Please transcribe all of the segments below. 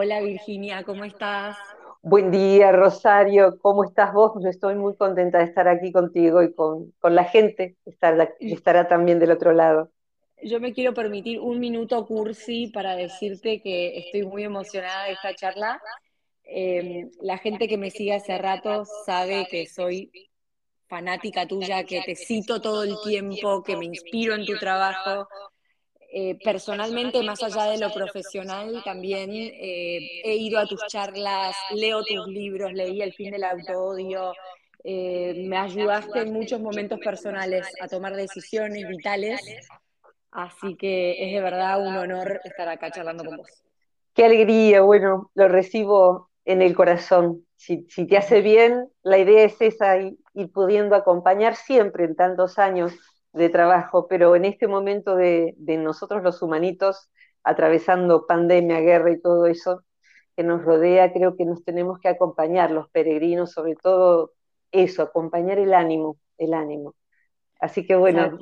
Hola Virginia, ¿cómo estás? Buen día, Rosario. ¿Cómo estás vos? Yo estoy muy contenta de estar aquí contigo y con, con la gente que estará, que estará también del otro lado. Yo me quiero permitir un minuto cursi para decirte que estoy muy emocionada de esta charla. Eh, la gente que me sigue hace rato sabe que soy fanática tuya, que te cito todo el tiempo, que me inspiro en tu trabajo, eh, personalmente, más allá de lo profesional, también eh, he ido a tus charlas, leo tus libros, leí El fin del autoodio, eh, me ayudaste en muchos momentos personales a tomar decisiones vitales, así que es de verdad un honor estar acá charlando con vos. Qué alegría, bueno, lo recibo en el corazón. Si, te hace bien, la idea es esa, ir pudiendo acompañar siempre en tantos años de trabajo, pero en este momento de, nosotros los humanitos, atravesando pandemia, guerra y todo eso que nos rodea, creo que nos tenemos que acompañar, los peregrinos, sobre todo eso, acompañar el ánimo, el ánimo. Así que bueno.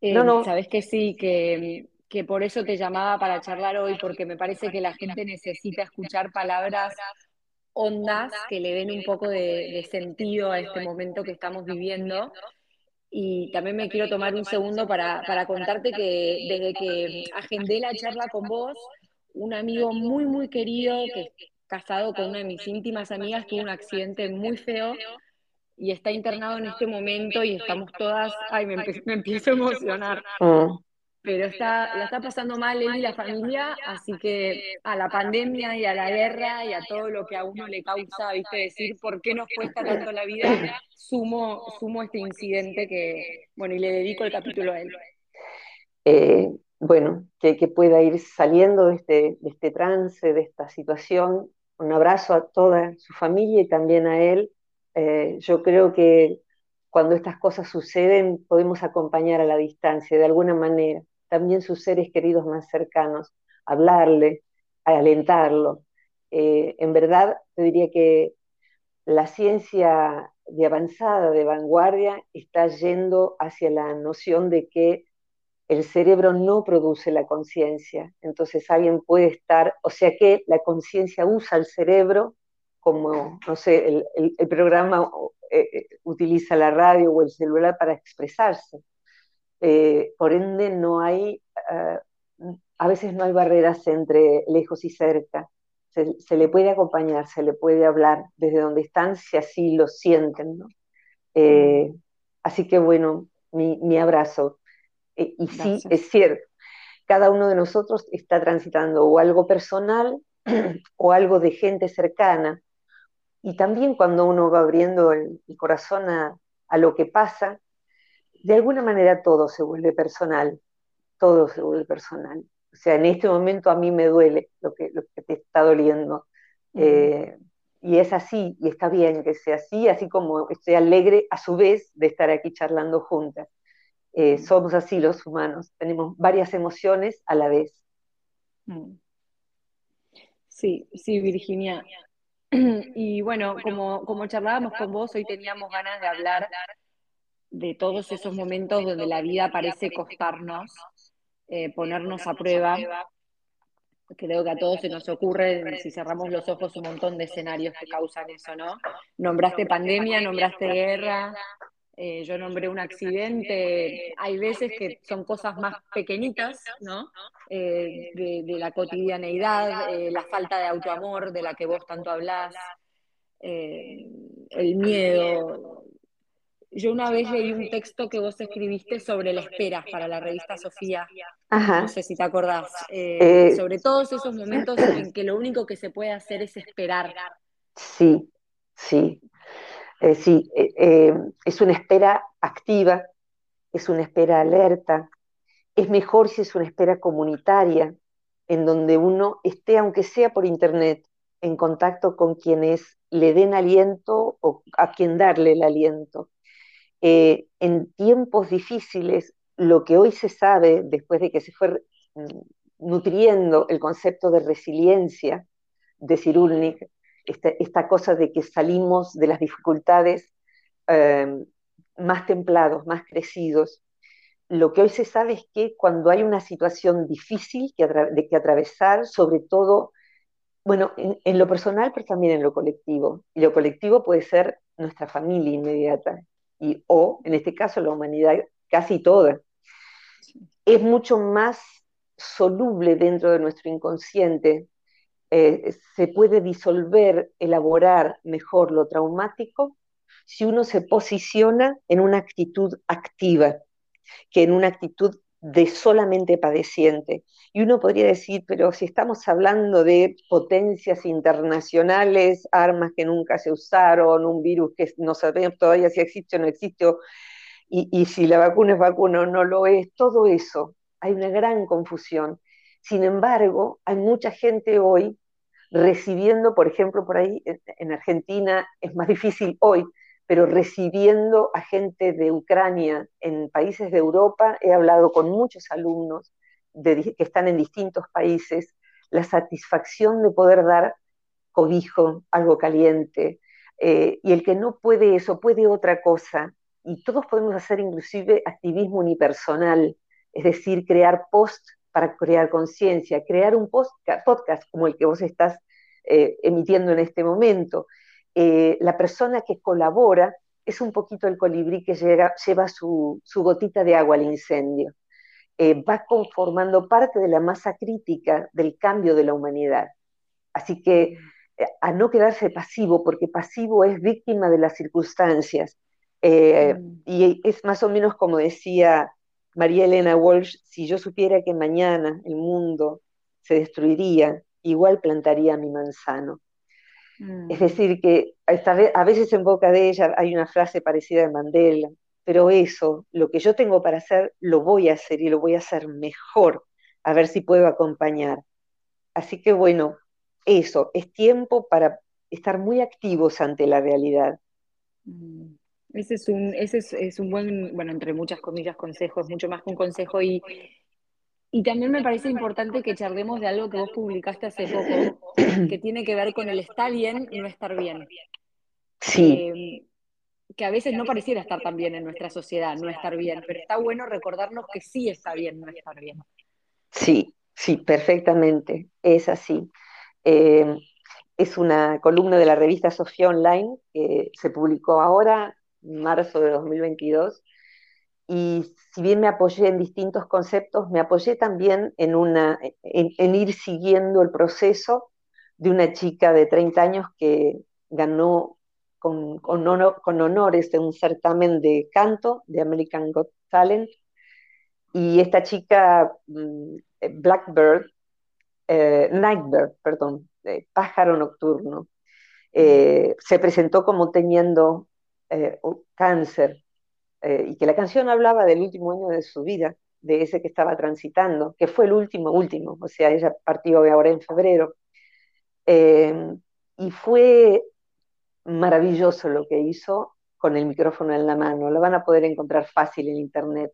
Eh, no, no. Sabes que sí, que, que por eso te llamaba para charlar hoy, porque me parece que la gente necesita escuchar palabras hondas que le den un poco de sentido a este momento que estamos viviendo y también me quiero tomar un segundo para, para contarte que desde que agendé la charla con vos, un amigo muy, muy querido, que es casado con una de mis íntimas amigas, tuvo un accidente muy feo y está internado en este momento y estamos todas, ay, me, me empiezo a emocionar. Mm pero está, la está pasando mal él y la familia, así que a la pandemia y a la guerra y a todo lo que a uno le causa, viste, decir por qué nos cuesta tanto la vida, sumo, sumo este incidente que, bueno, y le dedico el capítulo a él. Eh, bueno, que, que, pueda ir saliendo de este, de este trance, de esta situación. Un abrazo a toda su familia y también a él. Eh, yo creo que cuando estas cosas suceden podemos acompañar a la distancia de alguna manera también sus seres queridos más cercanos, hablarle, alentarlo. Eh, en verdad, te diría que la ciencia de avanzada, de vanguardia, está yendo hacia la noción de que el cerebro no produce la conciencia. Entonces alguien puede estar, o sea que la conciencia usa el cerebro como, no sé, el, programa eh, eh, utiliza la radio o el celular para expresarse. Eh, por ende, no hay, eh, a veces no hay barreras entre lejos y cerca. Se, le puede acompañar, se le puede hablar desde donde están, si así lo sienten. Eh, así que bueno, mi, abrazo. y sí, es cierto, cada uno de nosotros está transitando o algo personal o algo de gente cercana. Y también cuando uno va abriendo el, corazón a, a, lo que pasa, de alguna manera todo se vuelve personal, todo se vuelve personal. O sea, en este momento a mí me duele lo que, lo que te está doliendo. Eh, y es así, y está bien que sea así, así como estoy alegre a su vez de estar aquí charlando juntas. Eh, somos así los humanos, tenemos varias emociones a la vez. Sí, sí, Virginia. Y bueno, como, como charlábamos con vos, hoy teníamos ganas de hablar de todos esos momentos donde la vida parece costarnos, eh, ponernos a prueba. Creo que a todos se nos ocurre, si cerramos los ojos, un montón de escenarios que causan eso, ¿no? Nombraste pandemia, nombraste guerra, eh, yo nombré un accidente. Hay veces que son cosas más pequeñitas, ¿no? Eh, de, de, la cotidianeidad, la falta de autoamor de la que vos tanto hablás, el miedo, yo una vez leí un texto que vos escribiste sobre la espera para la revista Sofía. No sé si te acordás. Eh, eh, sobre todos esos momentos en que lo único que se puede hacer es esperar. Sí, sí. Eh, sí, es una espera activa, es una espera alerta. Es mejor si es una espera comunitaria, en donde uno esté, aunque sea por internet, en contacto con quienes le den aliento o a quien darle el aliento eh, en tiempos difíciles, lo que hoy se sabe, después de que se fue mm, nutriendo el concepto de resiliencia de Cyrulnik, esta, cosa de que salimos de las dificultades em, más templados, más crecidos, lo que hoy se sabe es que cuando hay una situación difícil que de que atravesar, sobre todo bueno, en, lo personal, pero también en lo colectivo. Y lo colectivo puede ser nuestra familia inmediata, y, o en este caso la humanidad casi toda. Es mucho más soluble dentro de nuestro inconsciente, eh, se puede disolver, elaborar mejor lo traumático si uno se posiciona en una actitud activa, que en una actitud de solamente padeciente. Y uno podría decir, pero si estamos hablando de potencias internacionales, armas que nunca se usaron, un virus que no sabemos todavía si existe o no existe, y, y si la vacuna es vacuna o no lo es, todo eso, hay una gran confusión. Sin embargo, hay mucha gente hoy recibiendo, por ejemplo, por ahí en Argentina es más difícil hoy, pero recibiendo a gente de Ucrania en países de Europa, he hablado con muchos alumnos que están en distintos países, la satisfacción de poder dar cobijo, algo caliente, eh, y el que no puede eso, puede otra cosa, y todos podemos hacer inclusive activismo unipersonal, es decir, crear post para crear conciencia, crear un podcast como el que vos estás eh, emitiendo en este momento, eh, la persona que colabora es un poquito el colibrí que lleva su, gotita de agua al incendio. Eh, va conformando parte de la masa crítica del cambio de la humanidad. Así que eh, a no quedarse pasivo, porque pasivo es víctima de las circunstancias. Mm. Y es más o menos como decía María Elena Walsh, si yo supiera que mañana el mundo se destruiría, igual plantaría mi manzano. Es mm. decir, que a veces en boca de ella hay una frase parecida de Mandela, pero eso, lo que yo tengo para hacer, lo voy a hacer y lo voy a hacer mejor, a ver si puedo acompañar. Así que bueno, eso, es tiempo para estar muy activos ante la realidad. Mm. Ese es un, ese es, un buen, bueno, entre muchas comillas, consejo, es mucho más que un consejo y, y también me parece importante que charlemos de algo que vos publicaste hace poco, que tiene que ver con el estar bien y no estar bien. Sí. Eh, que a veces no pareciera estar tan bien en nuestra sociedad, no estar bien, pero está bueno recordarnos que sí está bien no estar bien. Sí, sí, perfectamente, es así. Eh, es una columna de la revista Sofía Online que se publicó ahora, en marzo de 2022, y si bien me apoyé en distintos conceptos, me apoyé también en, una, en, ir siguiendo el proceso de una chica de 30 años que ganó con, con, honores de un certamen de canto de American Got Talent. Y esta chica, mm, Blackbird, eh, Nightbird, perdón, pájaro nocturno, eh, se presentó como teniendo eh, cáncer eh, y que la canción hablaba del último año de su vida, de ese que estaba transitando, que fue el último, último, o sea, ella partió ahora en febrero. Eh, y fue maravilloso lo que hizo con el micrófono en la mano, lo van a poder encontrar fácil en internet.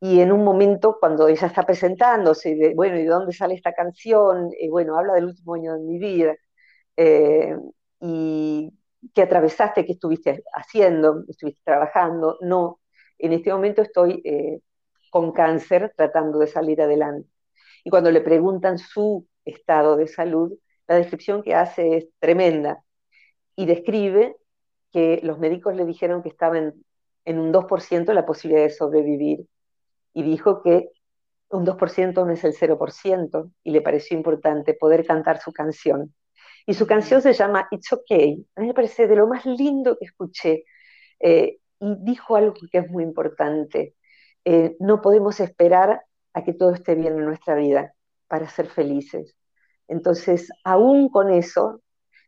Y en un momento, cuando ella está presentándose, de, bueno, ¿y de dónde sale esta canción? Y bueno, habla del último año de mi vida. Eh, y ¿Qué atravesaste? ¿Qué estuviste haciendo? ¿Estuviste trabajando? No, en este momento estoy eh, con cáncer tratando de salir adelante. Y cuando le preguntan su estado de salud, la descripción que hace es tremenda y describe que los médicos le dijeron que estaba en, en un 2% la posibilidad de sobrevivir y dijo que un 2% no es el 0% y le pareció importante poder cantar su canción. Y su canción se llama It's Okay. A mí me parece de lo más lindo que escuché. Eh, y dijo algo que es muy importante. Eh, no podemos esperar a que todo esté bien en nuestra vida para ser felices. Entonces, aún con eso,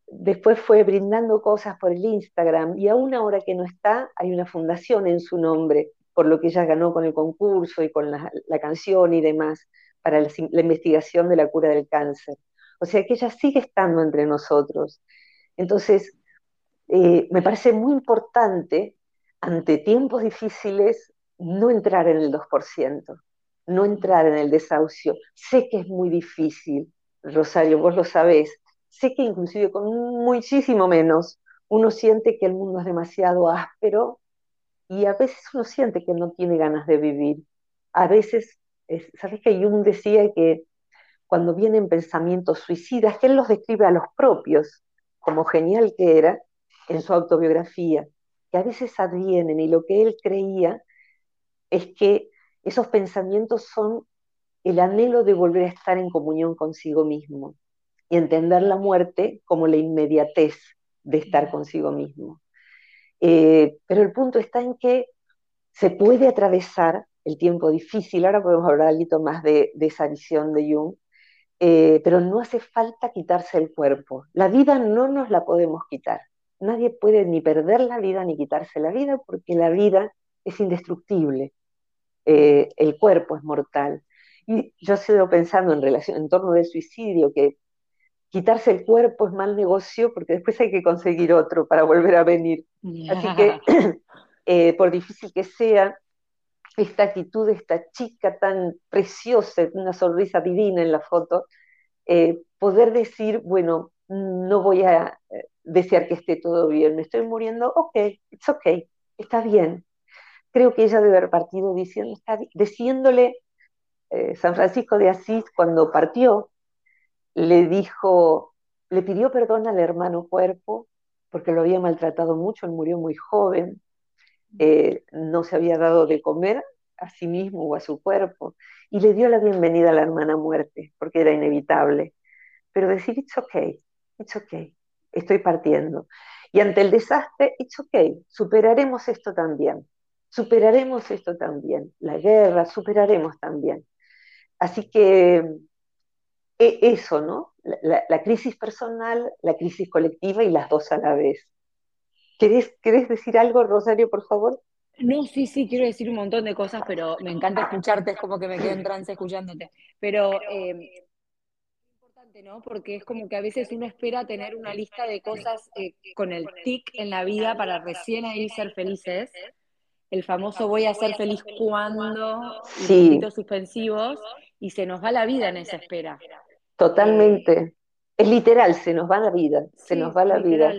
después fue brindando cosas por el Instagram y aún ahora que no está, hay una fundación en su nombre, por lo que ella ganó con el concurso y con la, canción y demás, para la investigación de la cura del cáncer. O sea que ella sigue estando entre nosotros. Entonces, eh, me parece muy importante, ante tiempos difíciles, no entrar en el 2%, no entrar en el desahucio. Sé que es muy difícil, Rosario, vos lo sabés. Sé que inclusive con muchísimo menos uno siente que el mundo es demasiado áspero y a veces uno siente que no tiene ganas de vivir. A veces, ¿sabes que Jung decía que cuando vienen pensamientos suicidas, que él los describe a los propios, como genial que era en su autobiografía, que a veces advienen y lo que él creía es que esos pensamientos son el anhelo de volver a estar en comunión consigo mismo y entender la muerte como la inmediatez de estar consigo mismo. Eh, pero el punto está en que se puede atravesar el tiempo difícil, ahora podemos hablar algo más de, esa visión de Jung, eh, pero no hace falta quitarse el cuerpo. La vida no nos la podemos quitar. Nadie puede ni perder la vida ni quitarse la vida porque la vida es indestructible. Eh, el cuerpo es mortal. Y yo sigo pensando en relación, en torno del suicidio, que quitarse el cuerpo es mal negocio porque después hay que conseguir otro para volver a venir. Así que, eh, por difícil que sea, esta actitud de esta chica tan preciosa, una sonrisa divina en la foto, eh, poder decir, bueno, no voy a eh, desear que esté todo bien, me estoy muriendo, ok, it's ok, está bien. Creo que ella debe haber partido diciendo, está, diciéndole San Francisco de Asís cuando partió, le dijo, le pidió perdón al hermano cuerpo porque lo había maltratado mucho, él murió muy joven, eh, no se había dado de comer a sí mismo o a su cuerpo, y le dio la bienvenida a la hermana muerte, porque era inevitable. Pero decir, it's okay, it's okay, estoy partiendo. Y ante el desastre, it's okay, superaremos esto también, superaremos esto también, la guerra, superaremos también. Así que e, eso, ¿no? La, crisis personal, la crisis colectiva y las dos a la vez. ¿Querés, decir algo, Rosario, por favor? No, sí, sí, quiero decir un montón de cosas, pero me encanta escucharte, es como que me quedo en trance escuchándote. Pero eh, es importante, ¿no? Porque es como que a veces uno espera tener una lista de cosas eh, con el tic en la vida para recién ahí ser felices. El famoso voy a ser feliz cuando, sí. suspensivos, y se nos va la vida en esa espera. Totalmente. es literal, se nos va la vida, se nos va la vida.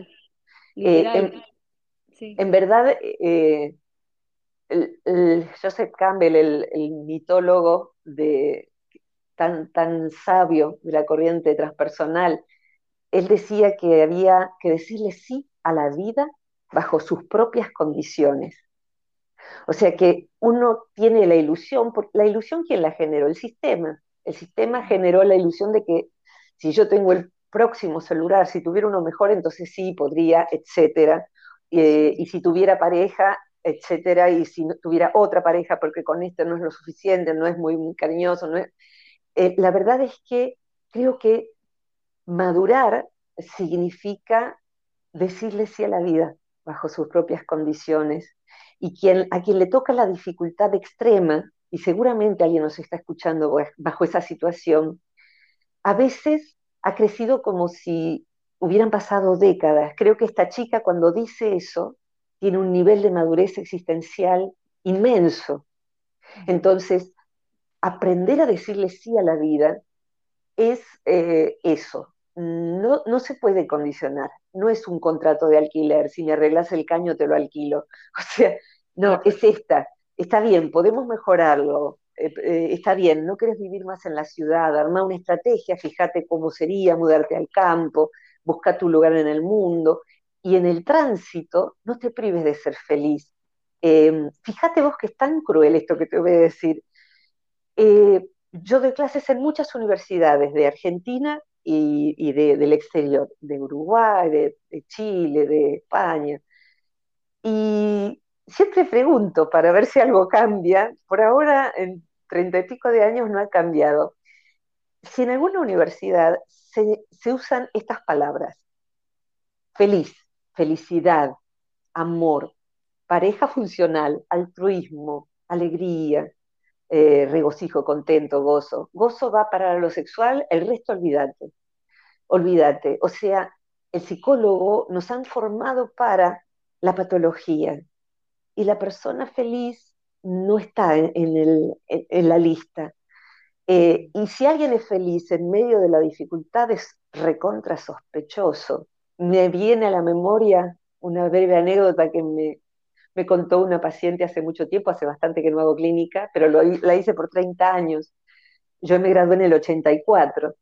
Eh, en, verdad, Joseph Campbell, el, mitólogo tan, tan sabio de la corriente transpersonal, él decía que había que decirle sí a la vida bajo sus propias condiciones. O sea que uno tiene la ilusión, la ilusión quién la generó, el sistema. El sistema generó la ilusión de que si yo tengo el próximo celular, si tuviera uno mejor, entonces sí podría, etcétera. Eh, y si tuviera pareja, etcétera, y si no, tuviera otra pareja, porque con este no es lo suficiente, no es muy, cariñoso, no es... Eh, la verdad es que creo que madurar significa decirle sí a la vida bajo sus propias condiciones. Y quien, a quien le toca la dificultad extrema y seguramente alguien nos está escuchando bajo esa situación, a veces ha crecido como si hubieran pasado décadas. Creo que esta chica cuando dice eso tiene un nivel de madurez existencial inmenso. Entonces, aprender a decirle sí a la vida es eh, eso. No, no se puede condicionar. No es un contrato de alquiler. Si me arreglas el caño, te lo alquilo. O sea, no, es esta está bien, podemos mejorarlo, eh, eh, está bien, no quieres vivir más en la ciudad, arma una estrategia, fíjate cómo sería mudarte al campo, busca tu lugar en el mundo, y en el tránsito no te prives de ser feliz. Em, fíjate vos que es tan cruel esto que te voy a decir. Eh, yo doy clases en muchas universidades de Argentina y, del exterior, de Uruguay, de, de Chile, de España. Y siempre pregunto para ver si algo cambia. Por ahora, en treinta y pico de años no ha cambiado. Si en alguna universidad se, usan estas palabras, feliz, felicidad, amor, pareja funcional, altruismo, alegría, eh, regocijo, contento, gozo. Gozo va para lo sexual, el resto olvídate. Olvídate. O sea, el psicólogo nos han formado para la patología, y la persona feliz no está en, la lista. Eh, y si alguien es feliz en medio de la dificultad es recontra sospechoso. Me viene a la memoria una breve anécdota que me, contó una paciente hace mucho tiempo, hace bastante que no hago clínica, pero la hice por 30 años. yo me gradué en el 84.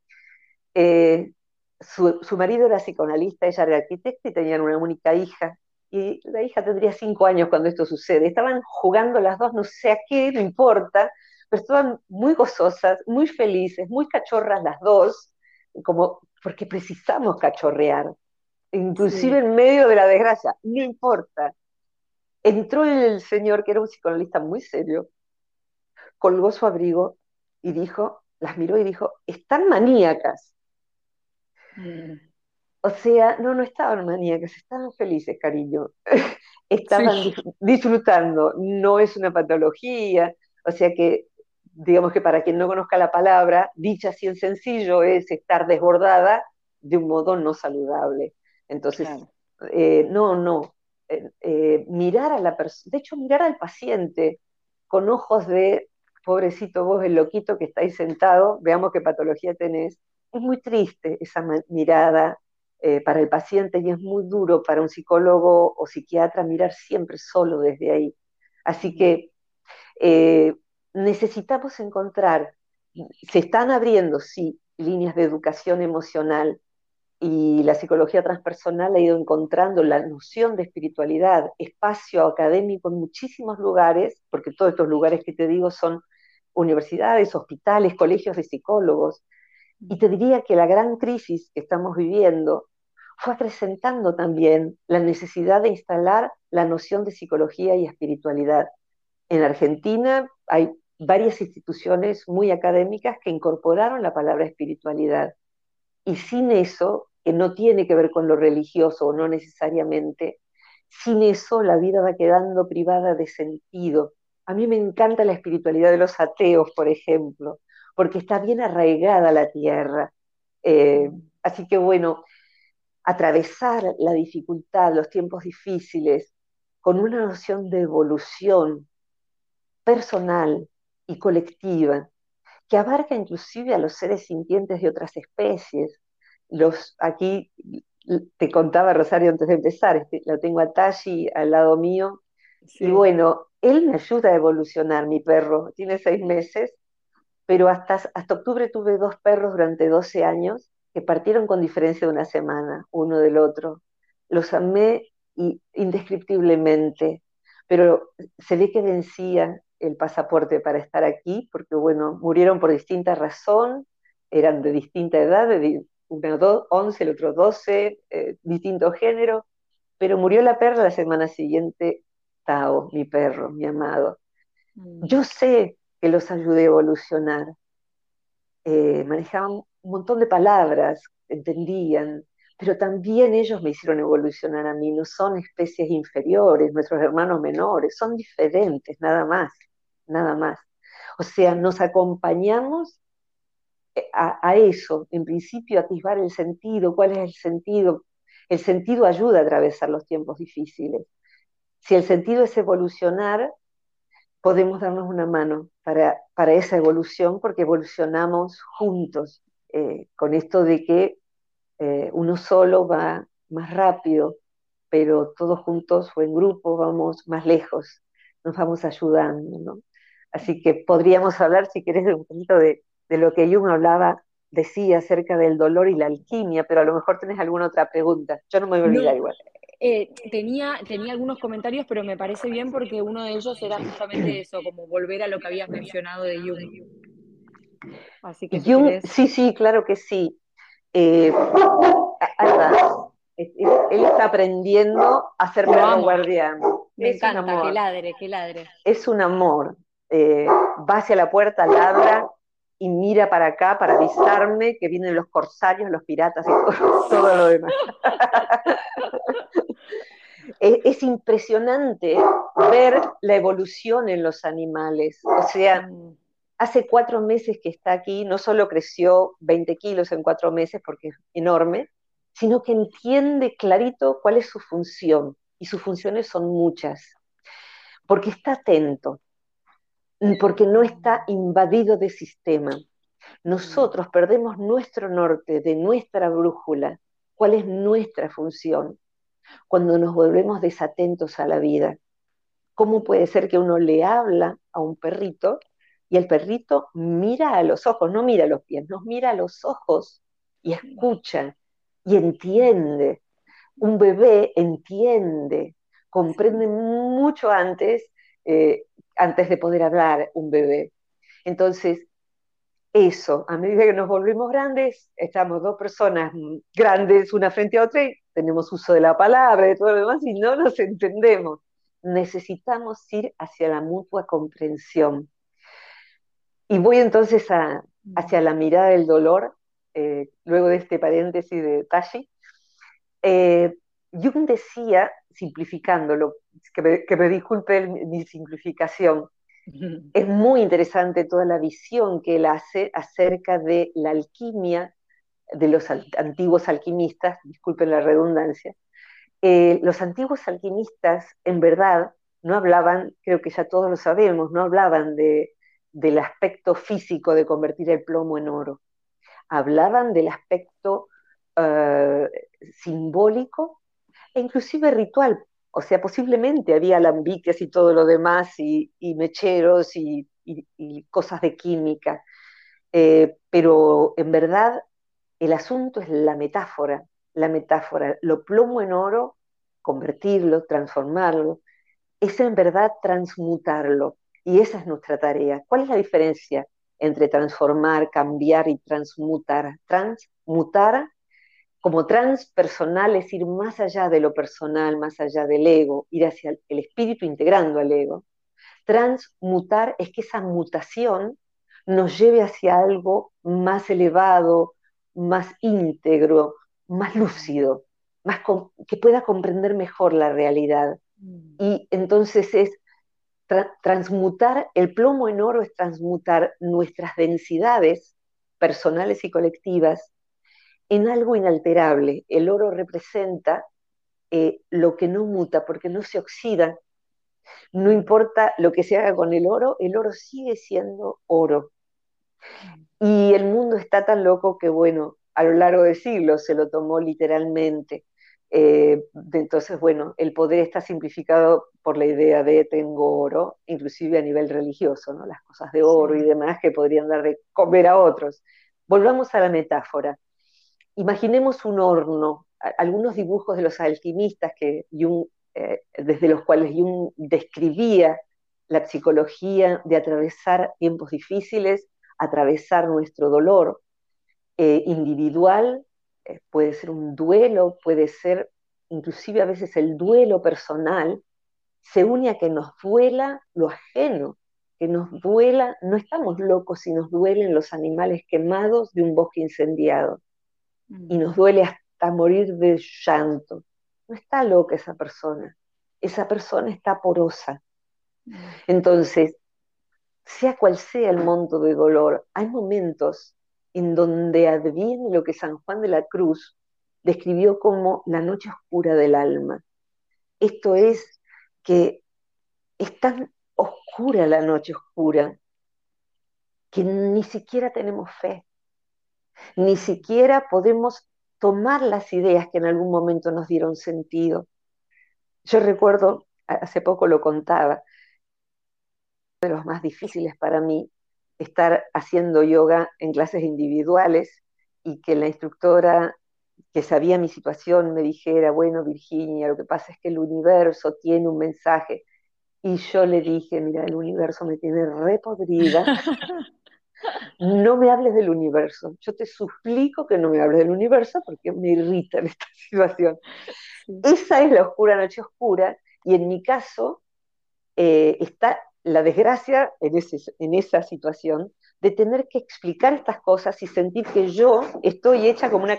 Eh, su, su, marido era psicoanalista, ella era arquitecta y tenían una única hija. Y la hija tendría cinco años cuando esto sucede. Estaban jugando las dos, no sé a qué, no importa, estaban muy gozosas, muy felices, muy cachorras las dos, como porque precisamos cachorrear, inclusive en medio de la desgracia, no importa. Entró el señor, que era un psicoanalista muy serio, colgó su abrigo y dijo, las miró y dijo, están maníacas. Mm. O sea, no, no estaban maníacas, estaban felices, cariño. estaban disfrutando, no es una patología. O sea que, digamos que para quien no conozca la palabra, dicha así en sencillo es estar desbordada de un modo no saludable. Entonces, eh, no, no. Eh, eh, mirar a la persona, de hecho, mirar al paciente con ojos de pobrecito vos, el loquito que estáis sentado, veamos qué patología tenés. Es muy triste esa mirada para el paciente y es muy duro para un psicólogo o psiquiatra mirar siempre solo desde ahí. Así que necesitamos encontrar, se están abriendo, sí, líneas de educación emocional y la psicología transpersonal ha ido encontrando la noción de espiritualidad, espacio académico en muchísimos lugares, porque todos estos lugares que te digo son universidades, hospitales, colegios de psicólogos. Y te diría que la gran crisis que estamos viviendo fue acrecentando también la necesidad de instalar la noción de psicología y espiritualidad. En Argentina hay varias instituciones muy académicas que incorporaron la palabra espiritualidad. Y sin eso, que no tiene que ver con lo religioso no necesariamente, sin eso la vida va quedando privada de sentido, a mí me encanta la espiritualidad de los ateos, por ejemplo, porque está bien arraigada la tierra. Eh, así que bueno, atravesar la dificultad, los tiempos difíciles, con una noción de evolución personal y colectiva, que abarca inclusive a los seres sintientes de otras especies. Los, aquí te contaba Rosario antes de empezar, este, lo tengo a Tashi al lado mío, y bueno, él me ayuda a evolucionar, mi perro, tiene seis meses, pero hasta, hasta octubre tuve dos perros durante 12 años que partieron con diferencia de una semana, uno del otro. Los amé indescriptiblemente, pero se ve que vencía el pasaporte para estar aquí, porque bueno, murieron por distinta razón, eran de distinta edad, de uno 11, el otro 12, eh, distinto género, pero murió la perra la semana siguiente mi perro, mi amado. Mm. Yo sé que los ayudé a evolucionar. Eh, manejaban un montón de palabras, entendían, pero también ellos me hicieron evolucionar a mí. No son especies inferiores, nuestros hermanos menores, son diferentes, nada más, nada más. O sea, nos acompañamos eh, a, eso, en principio, atisbar el sentido, cuál es el sentido. El sentido ayuda a atravesar los tiempos difíciles. Si el sentido es evolucionar, podemos darnos una mano para, para esa evolución porque evolucionamos juntos, eh, con esto de que eh, uno solo va más rápido, pero todos juntos o en grupo vamos más lejos, nos vamos ayudando, ¿no? Así que podríamos hablar, si querés, un poquito de, de lo que Jung hablaba, decía acerca del dolor y la alquimia, pero a lo mejor tenés alguna otra pregunta. Yo no me voy a olvidar igual. Eh, tenía, tenía algunos comentarios, pero me parece bien porque uno de ellos era justamente eso, como volver a lo que habías mencionado de Jung. Así que Jung, sí, sí, claro que sí. Eh, él, está aprendiendo a ser perro guardián. Me encanta, que ladre, que ladre. Es un amor. Eh, va hacia la puerta, ladra y mira para acá para avisarme que vienen los corsarios, los piratas y todo lo demás. es, impresionante ver la evolución en los animales. O sea, mm. hace cuatro meses que está aquí, no solo creció 20 kilos en cuatro meses, porque es enorme, sino que entiende clarito cuál es su función. Y sus funciones son muchas. Porque está atento, porque no está invadido de sistema. Nosotros perdemos nuestro norte, de nuestra brújula, cuál es nuestra función cuando nos volvemos desatentos a la vida. ¿Cómo puede ser que uno le habla a un perrito y el perrito mira a los ojos, no mira a los pies, nos mira a los ojos y escucha y entiende. Un bebé entiende, comprende mucho antes, eh, antes de poder hablar un bebé. Entonces, eso, a medida que nos volvemos grandes, estamos dos personas grandes una frente a otra y tenemos uso de la palabra y todo lo demás y no nos entendemos. Necesitamos ir hacia la mutua comprensión. Y voy entonces hacia la mirada del dolor, eh, luego de este paréntesis de Tashi. Eh, Jung decía, simplificándolo, que me, que me disculpe mi simplificación, es muy interesante toda la visión que él hace acerca de la alquimia de los antiguos alquimistas, disculpen la redundancia. Eh, los antiguos alquimistas, en verdad, no hablaban, creo que ya todos lo sabemos, no hablaban de, del aspecto físico de convertir el plomo en oro. Hablaban del aspecto uh, simbólico e inclusive ritual. O sea, posiblemente había alambiques y todo lo demás, y, mecheros y, cosas de química, eh, pero en verdad el asunto es la metáfora, la metáfora, lo plomo en oro, convertirlo, transformarlo, es en verdad transmutarlo, y esa es nuestra tarea. ¿Cuál es la diferencia entre transformar, cambiar y transmutar? Transmutar como transpersonal es ir más allá de lo personal, más allá del ego, ir hacia el espíritu integrando al ego. Transmutar es que esa mutación nos lleve hacia algo más elevado, más íntegro, más lúcido, más que pueda comprender mejor la realidad. Mm. Y entonces es transmutar, el plomo en oro es transmutar nuestras densidades personales y colectivas en algo inalterable. El oro representa eh, lo que no muta, porque no se oxida. No importa lo que se haga con el oro, el oro sigue siendo oro. Y el mundo está tan loco que, bueno, a lo largo de siglos se lo tomó literalmente. Eh, entonces, bueno, el poder está simplificado por la idea de tengo oro, inclusive a nivel religioso, ¿no? Las cosas de oro y demás que podrían dar de comer a otros. Volvamos a la metáfora. Imaginemos un horno, algunos dibujos de los alquimistas que eh, desde los cuales Jung describía la psicología de atravesar tiempos difíciles, atravesar nuestro dolor eh, individual eh, puede ser un duelo, puede ser inclusive a veces el duelo personal, se une a que nos duela lo ajeno, que nos duela, no estamos locos si nos duelen los animales quemados de un bosque incendiado, y nos mm. duele hasta morir de llanto. No está loca esa persona, esa persona está porosa. Mm. Entonces, sea cual sea el monto de dolor, hay momentos en donde adviene lo que San Juan de la Cruz describió como la noche oscura del alma. Esto es que es tan oscura la noche oscura que ni siquiera tenemos fe, ni siquiera podemos tomar las ideas que en algún momento nos dieron sentido. Yo recuerdo, hace poco lo contaba, de los más difíciles para mí estar haciendo yoga en clases individuales y que la instructora que sabía mi situación me dijera, bueno, Virginia, lo que pasa es que el universo tiene un mensaje. Y yo le dije, mira, el universo me tiene repodrida. No me hables del universo. Yo te suplico que no me hables del universo porque me irrita en esta situación. Esa es la oscura noche oscura y en mi caso eh, está la desgracia en, en esa situación de tener que explicar estas cosas y sentir que yo estoy hecha como una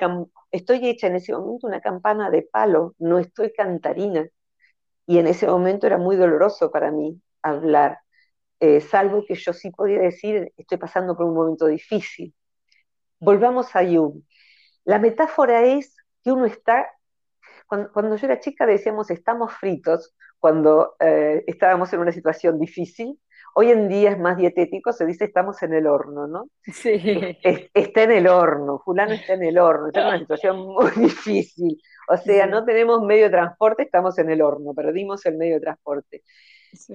estoy hecha en ese momento una campana de palo, no estoy cantarina. Y en ese momento era muy doloroso para mí hablar, eh, salvo que yo sí podía decir, estoy pasando por un momento difícil. Volvamos a Jung. La metáfora es que uno está, cuando, cuando yo era chica decíamos estamos fritos, cuando eh, estábamos en una situación difícil. Hoy en día es más dietético, se dice estamos en el horno, ¿no? Sí. está en el horno, fulano está en el horno, está en una situación muy difícil. O sea, no tenemos medio de transporte, estamos en el horno, perdimos el medio de transporte.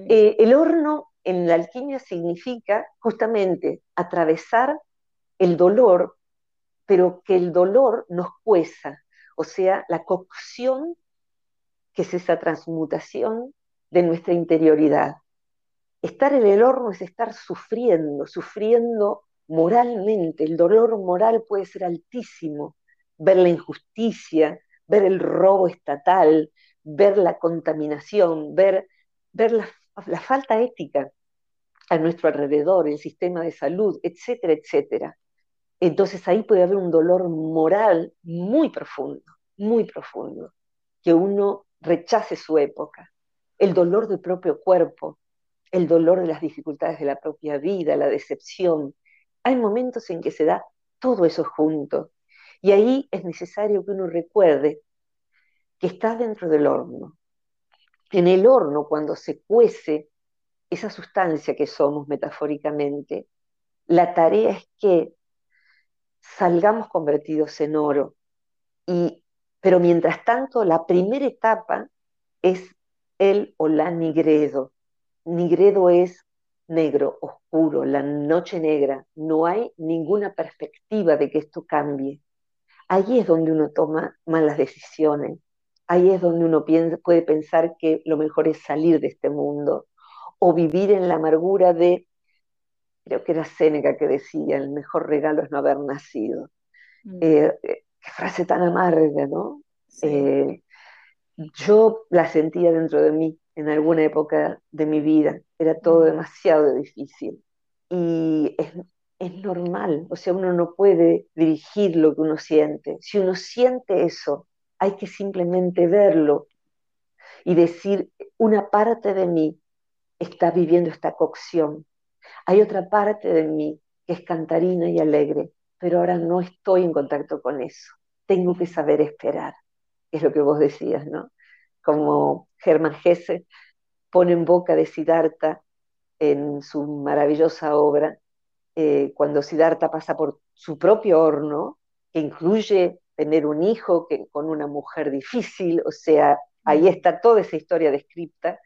Eh, el horno en la alquimia significa justamente atravesar el dolor, pero que el dolor nos cueza, o sea, la cocción, que es esa transmutación de nuestra interioridad. Estar en el horno es estar sufriendo, sufriendo moralmente. El dolor moral puede ser altísimo. Ver la injusticia, ver el robo estatal, ver la contaminación, ver, ver la, la falta ética a nuestro alrededor, el sistema de salud, etcétera, etcétera. Entonces ahí puede haber un dolor moral muy profundo, muy profundo, que uno rechace su época. El dolor del propio cuerpo, el dolor de las dificultades de la propia vida, la decepción. Hay momentos en que se da todo eso junto. Y ahí es necesario que uno recuerde que está dentro del horno. En el horno, cuando se cuece esa sustancia que somos metafóricamente, la tarea es que salgamos convertidos en oro. Y, pero mientras tanto, la primera etapa es el o la nigredo. Nigredo es negro, oscuro, la noche negra. No hay ninguna perspectiva de que esto cambie. Ahí es donde uno toma malas decisiones. Ahí es donde uno puede pensar que lo mejor es salir de este mundo o vivir en la amargura de creo que era Séneca que decía, el mejor regalo es no haber nacido. Mm. Eh, eh, qué frase tan amarga, ¿no? Eh, yo la sentía dentro de mí en alguna época de mi vida, era todo mm. demasiado difícil. Y es, es normal, o sea, uno no puede dirigir lo que uno siente. Si uno siente eso, hay que simplemente verlo y decir, una parte de mí está viviendo esta cocción, hay otra parte de mí que es cantarina y alegre, pero ahora no estoy en contacto con eso. Tengo que saber esperar, es lo que vos decías, ¿no? Como Germán Hesse pone en boca de Siddhartha en su maravillosa obra, eh, cuando Siddhartha pasa por su propio horno, que incluye tener un hijo que, con una mujer difícil, o sea, ahí está toda esa historia descripta,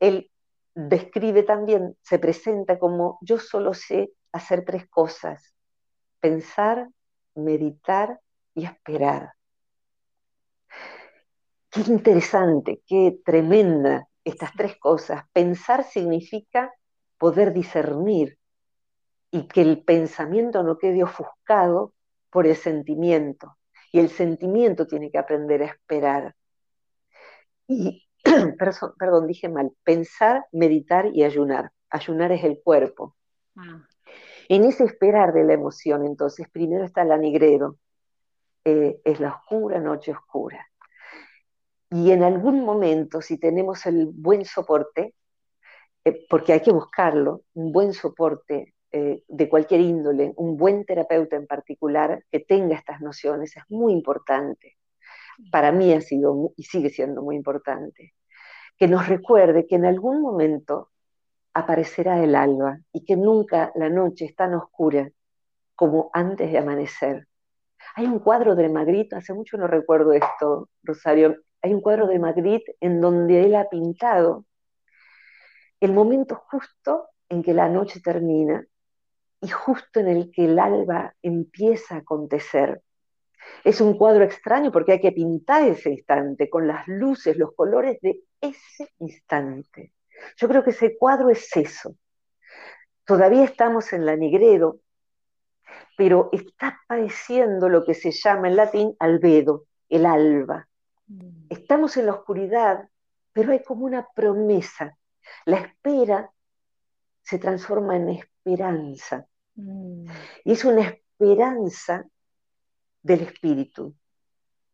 él describe también, se presenta como yo solo sé hacer tres cosas, pensar, meditar y esperar. Qué interesante, qué tremenda estas tres cosas. Pensar significa poder discernir y que el pensamiento no quede ofuscado por el sentimiento. Y el sentimiento tiene que aprender a esperar. Y perdón, dije mal, pensar, meditar y ayunar. Ayunar es el cuerpo. Ah. En ese esperar de la emoción, entonces, primero está la nigredo, eh, es la oscura noche oscura. Y en algún momento, si tenemos el buen soporte, eh, porque hay que buscarlo, un buen soporte eh, de cualquier índole, un buen terapeuta en particular que tenga estas nociones, es muy importante para mí ha sido y sigue siendo muy importante, que nos recuerde que en algún momento aparecerá el alba y que nunca la noche es tan oscura como antes de amanecer. Hay un cuadro de Magritte, hace mucho no recuerdo esto, Rosario, hay un cuadro de Magritte en donde él ha pintado el momento justo en que la noche termina y justo en el que el alba empieza a acontecer. Es un cuadro extraño porque hay que pintar ese instante con las luces, los colores de ese instante. Yo creo que ese cuadro es eso. Todavía estamos en la Nigredo, pero está padeciendo lo que se llama en latín albedo, el alba. Mm. Estamos en la oscuridad, pero hay como una promesa. La espera se transforma en esperanza. Mm. Y es una esperanza del espíritu.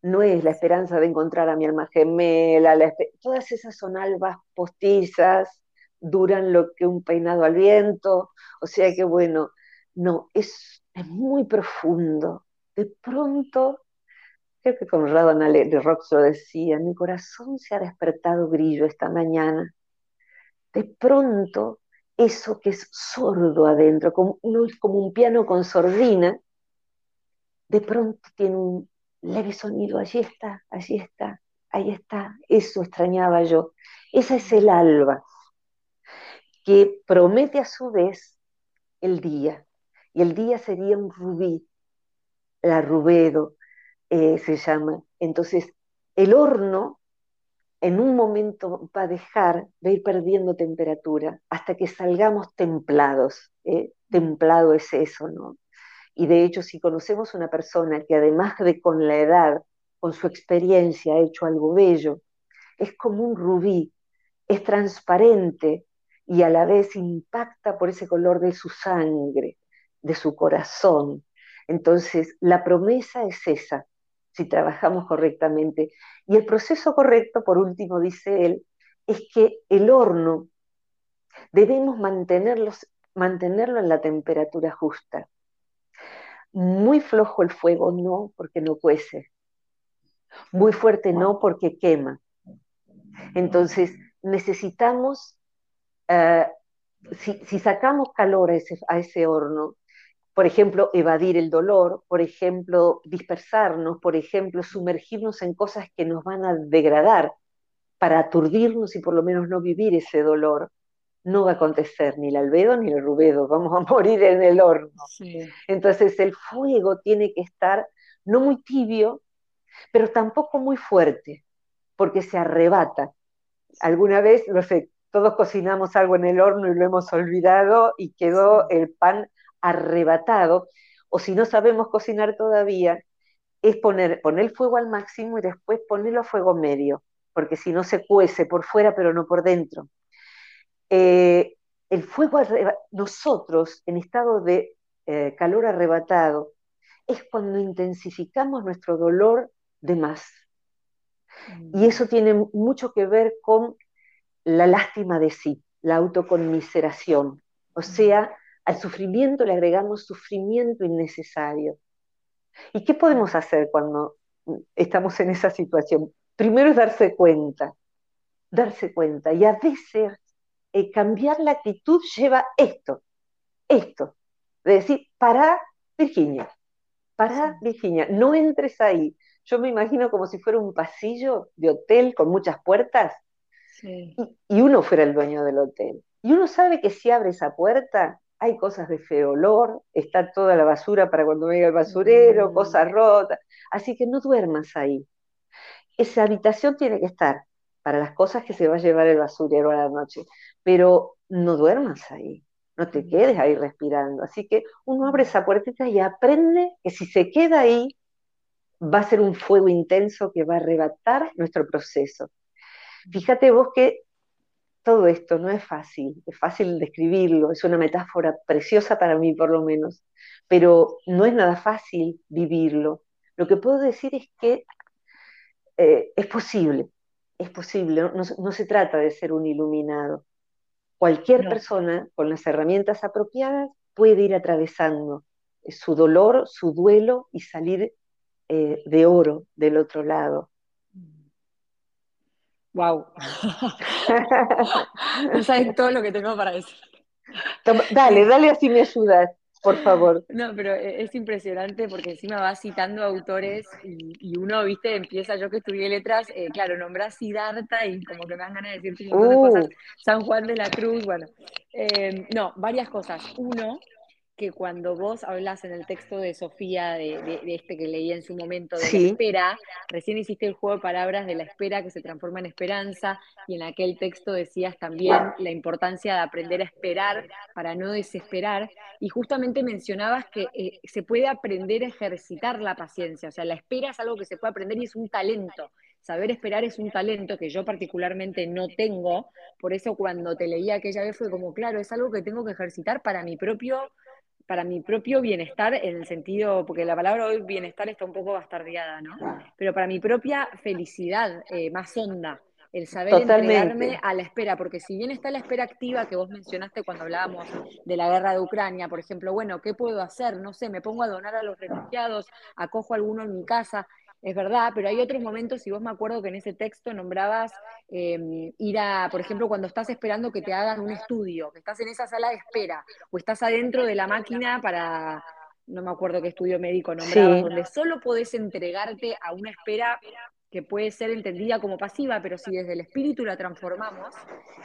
No es la esperanza de encontrar a mi alma gemela, todas esas son albas postizas, duran lo que un peinado al viento, o sea que bueno, no, es, es muy profundo. De pronto, creo que Conrado de Rox lo decía, mi corazón se ha despertado brillo esta mañana. De pronto, eso que es sordo adentro, como, como un piano con sordina, de pronto tiene un leve sonido, allí está, allí está, ahí está, eso extrañaba yo. Esa es el alba, que promete a su vez el día. Y el día sería un rubí, la rubedo eh, se llama. Entonces, el horno en un momento va a dejar, a ir perdiendo temperatura hasta que salgamos templados. ¿eh? Templado es eso, ¿no? Y de hecho, si conocemos una persona que además de con la edad, con su experiencia ha hecho algo bello, es como un rubí, es transparente y a la vez impacta por ese color de su sangre, de su corazón. Entonces, la promesa es esa, si trabajamos correctamente. Y el proceso correcto, por último, dice él, es que el horno debemos mantenerlo en la temperatura justa. Muy flojo el fuego, no, porque no cuece. Muy fuerte, no, porque quema. Entonces, necesitamos, eh, si, sacamos calor a ese horno, por ejemplo, evadir el dolor, por ejemplo, dispersarnos, por ejemplo, sumergirnos en cosas que nos van a degradar para aturdirnos y por lo menos no vivir ese dolor, no va a acontecer ni el albedo ni el rubedo, vamos a morir en el horno. Entonces el fuego tiene que estar no muy tibio, pero tampoco muy fuerte, porque se arrebata. Alguna vez, no sé, todos cocinamos algo en el horno y lo hemos olvidado y quedó el pan arrebatado, o si no sabemos cocinar todavía, es poner, poner el fuego al máximo y después ponerlo a fuego medio, porque si no se cuece por fuera pero no por dentro. Eh, el fuego, nosotros en estado de eh, calor arrebatado, es cuando intensificamos nuestro dolor de más. Y eso tiene mucho que ver con la lástima de sí, la autoconmiseración. O sea, al sufrimiento le agregamos sufrimiento innecesario. ¿Y qué podemos hacer cuando estamos en esa situación? Primero es darse cuenta, darse cuenta. Y a veces eh, cambiar la actitud lleva esto, esto. De decir, para Virginia, para Virginia, no entres ahí. Yo me imagino como si fuera un pasillo de hotel con muchas puertas y, y uno fuera el dueño del hotel. Y uno sabe que si abre esa puerta, hay cosas de feo olor, está toda la basura para cuando venga el basurero, mm. cosas rotas, así que no duermas ahí. Esa habitación tiene que estar para las cosas que se va a llevar el basurero a la noche, pero no duermas ahí, no te mm. quedes ahí respirando. Así que uno abre esa puertita y aprende que si se queda ahí, va a ser un fuego intenso que va a arrebatar nuestro proceso. Fíjate vos que todo esto no es fácil, es fácil describirlo, es una metáfora preciosa para mí por lo menos, pero no es nada fácil vivirlo. Lo que puedo decir es que eh, es posible, es posible, no, se trata de ser un iluminado. Cualquier persona con las herramientas apropiadas puede ir atravesando su dolor, su duelo y salir eh, de oro del otro lado. Wow. no sabes todo lo que tengo para decir. Dale, dale así me ayudas, por favor. No, pero e-, es impresionante porque encima vas citando autores y, uno, viste, empieza, yo que estudié letras, eh, claro, nombras Siddhartha y como que me dan ganas de decirte un montón de cosas. Uh. San Juan de la Cruz, bueno. Eh, no, varias cosas. Uno, que cuando vos hablas en el texto de Sofía, de, este que leí en su momento, de la espera, recién hiciste el juego de palabras de la espera que se transforma en esperanza, y en aquel texto decías también la importancia de aprender a esperar para no desesperar, y justamente mencionabas que eh, se puede aprender a ejercitar la paciencia, o sea, la espera es algo que se puede aprender y es un talento. Saber esperar es un talento que yo particularmente no tengo, por eso cuando te leí aquella vez fue como, claro, es algo que tengo que ejercitar para mi propio para mi propio bienestar, en el sentido, porque la palabra hoy bienestar está un poco bastardeada, ¿no? Pero para mi propia felicidad eh, más honda, el saber entregarme a la espera, porque si bien está la espera activa que vos mencionaste cuando hablábamos de la guerra de Ucrania, por ejemplo, bueno, ¿qué puedo hacer? No sé, me pongo a donar a los refugiados, acojo a alguno en mi casa, es verdad, pero hay otros momentos, y vos me acuerdo que en ese texto nombrabas em, ir a, por ejemplo, cuando estás esperando que te hagan un estudio, que estás en esa sala de espera, o estás adentro de la máquina para, no me acuerdo qué estudio médico nombrabas, donde solo podés entregarte a una espera que puede ser entendida como pasiva, pero si desde el espíritu la transformamos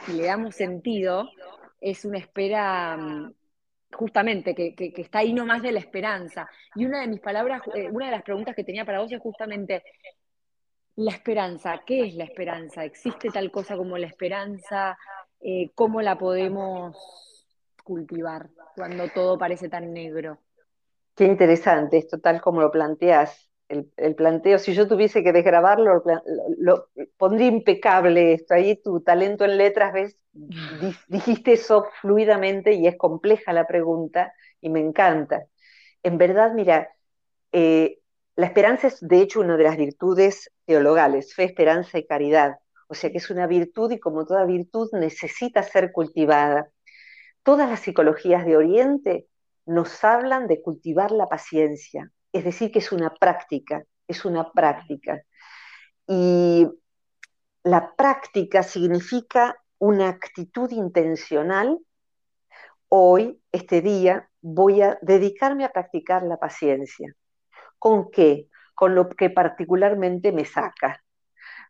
y le damos sentido, es una espera justamente que, que, está ahí nomás de la esperanza. Y una de mis palabras, eh, una de las preguntas que tenía para vos es justamente la esperanza. ¿Qué es la esperanza? ¿Existe tal cosa como la esperanza? Eh, ¿Cómo la podemos cultivar cuando todo parece tan negro? Qué interesante esto, tal como lo planteas. El, planteo, si yo tuviese que desgrabarlo, lo, pondría impecable esto. Ahí tu talento en letras, ves, dijiste eso fluidamente y es compleja la pregunta y me encanta. En verdad, mira, eh, la esperanza es de hecho una de las virtudes teologales, fe, esperanza y caridad. O sea que es una virtud y como toda virtud necesita ser cultivada. Todas las psicologías de Oriente nos hablan de cultivar la paciencia, es decir, que es una práctica, es una práctica. Y la práctica significa una actitud intencional. Hoy, este día, voy a dedicarme a practicar la paciencia. ¿Con qué? Con lo que particularmente me saca.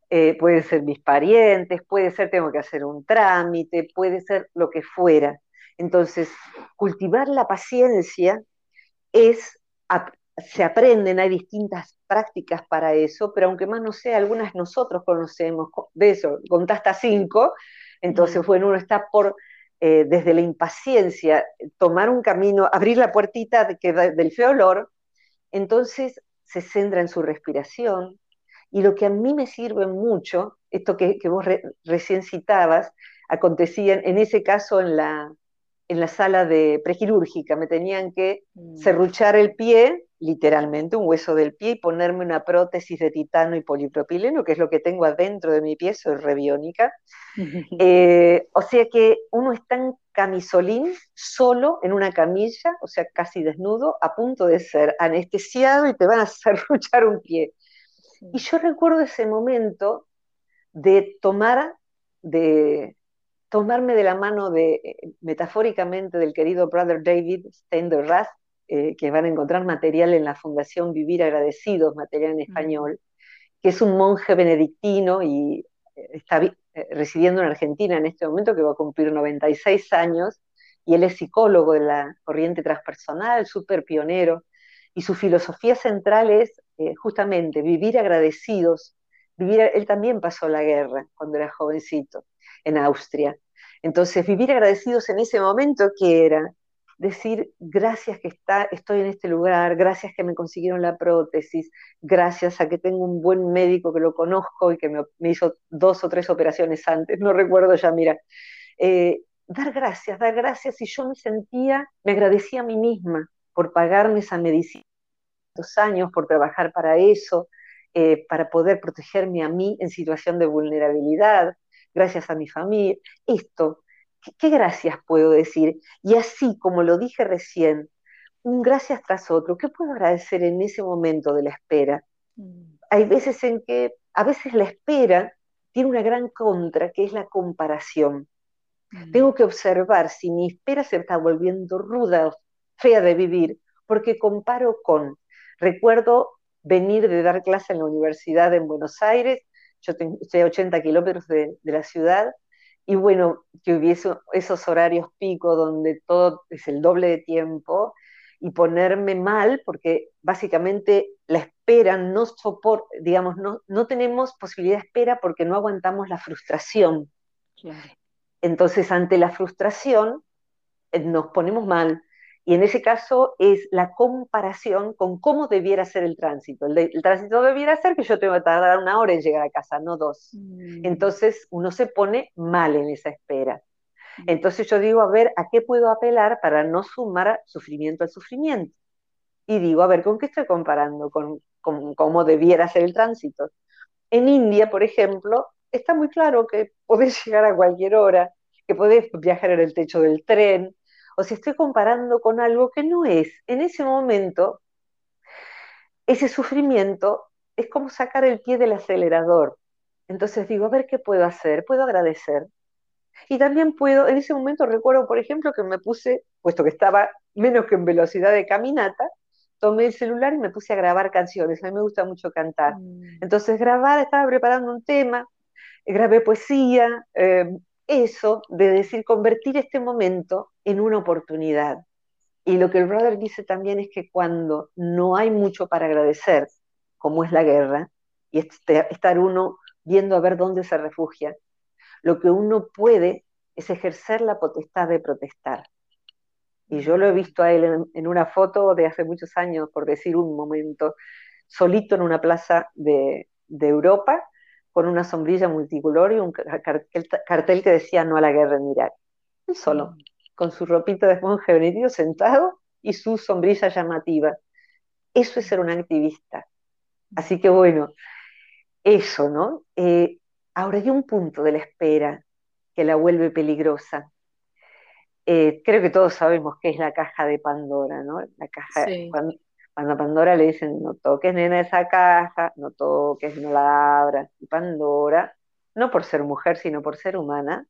Eh, pueden ser mis parientes, puede ser tengo que hacer un trámite, puede ser lo que fuera. Entonces, cultivar la paciencia es, se aprenden, hay distintas prácticas para eso, pero aunque más no sea, algunas nosotros conocemos, de eso, contaste hasta cinco, entonces, bueno, uno está por, eh, desde la impaciencia, tomar un camino, abrir la puertita de, que, del feo olor, entonces se centra en su respiración. Y lo que a mí me sirve mucho, esto que, vos recién citabas, acontecía en ese caso en la, en la sala de prequirúrgica, me tenían que mm. serruchar el pie, literalmente un hueso del pie, y ponerme una prótesis de titano y polipropileno, que es lo que tengo adentro de mi pie, soy rebiónica. Eh, o sea que uno está en camisolín, solo en una camilla, o sea, casi desnudo, a punto de ser anestesiado y te van a serruchar un pie. Y yo recuerdo ese momento de tomar, de, tomarme de la mano de, eh, metafóricamente del querido brother David Steinderrath, eh, que van a encontrar material en la Fundación Vivir Agradecidos, material en español, que es un monje benedictino y eh, está residiendo en Argentina en este momento, que va a cumplir 96 años, y él es psicólogo de la corriente transpersonal, súper pionero, y su filosofía central es justamente vivir agradecidos. Vivir, él también pasó la guerra cuando era jovencito en Austria. Entonces, vivir agradecidos en ese momento, que era? Decir, gracias que está, estoy en este lugar, gracias que me consiguieron la prótesis, gracias a que tengo un buen médico que lo conozco y que me, hizo dos o tres operaciones antes, no recuerdo ya, mira. Eh, dar gracias, dar gracias, y yo me sentía, me agradecía a mí misma por pagarme esa medicina, dos años, por trabajar para eso, eh, para poder protegerme a mí en situación de vulnerabilidad, gracias a mi familia, esto, ¿qué, gracias puedo decir? Y así como lo dije recién, un gracias tras otro, ¿qué puedo agradecer en ese momento de la espera? Mm. Hay veces en que, a veces la espera tiene una gran contra, que es la comparación. Mm. Tengo que observar si mi espera se está volviendo ruda o fea de vivir, porque comparo con, recuerdo venir de dar clase en la universidad en Buenos Aires yo estoy a 80 kilómetros de, la ciudad, y bueno, que hubiese esos horarios pico donde todo es el doble de tiempo, y ponerme mal, porque básicamente la espera no soporta, digamos, no, no tenemos posibilidad de espera porque no aguantamos la frustración. Entonces, ante la frustración, eh, nos ponemos mal, y en ese caso es la comparación con cómo debiera ser el tránsito. El, tránsito debiera ser que yo tengo que tardar una hora en llegar a casa, no dos. Mm. Entonces uno se pone mal en esa espera. Mm. Entonces yo digo, a ver, ¿a qué puedo apelar para no sumar sufrimiento al sufrimiento? Y digo, a ver, ¿con qué estoy comparando? Con, con cómo debiera ser el tránsito. En India, por ejemplo, está muy claro que podés llegar a cualquier hora, que podés viajar en el techo del tren, o si estoy comparando con algo que no es. En ese momento, ese sufrimiento es como sacar el pie del acelerador. Entonces digo, a ver qué puedo hacer, puedo agradecer. Y también puedo, en ese momento recuerdo, por ejemplo, que me puse, puesto que estaba menos que en velocidad de caminata, tomé el celular y me puse a grabar canciones. A mí me gusta mucho cantar. Mm. Entonces grabar, estaba preparando un tema, grabé poesía, eh, eso de decir, convertir este momento en una oportunidad. Y lo que el brother dice también es que cuando no hay mucho para agradecer, como es la guerra, y este, estar uno viendo a ver dónde se refugia, lo que uno puede es ejercer la potestad de protestar. Y yo lo he visto a él en, una foto de hace muchos años, por decir un momento, solito en una plaza de, Europa, con una sombrilla multicolor y un cartel, que decía no a la guerra en Irak. Él solo, mm. Con su ropita de monje benedito sentado y su sombrilla llamativa. Eso es ser un activista. Así que bueno, eso, ¿no? Eh, ahora hay un punto de la espera que la vuelve peligrosa. Eh, creo que todos sabemos qué es la caja de Pandora, ¿no? La caja, cuando, a Pandora le dicen, no toques nena esa caja, no toques, no la abras. Y Pandora, no por ser mujer, sino por ser humana,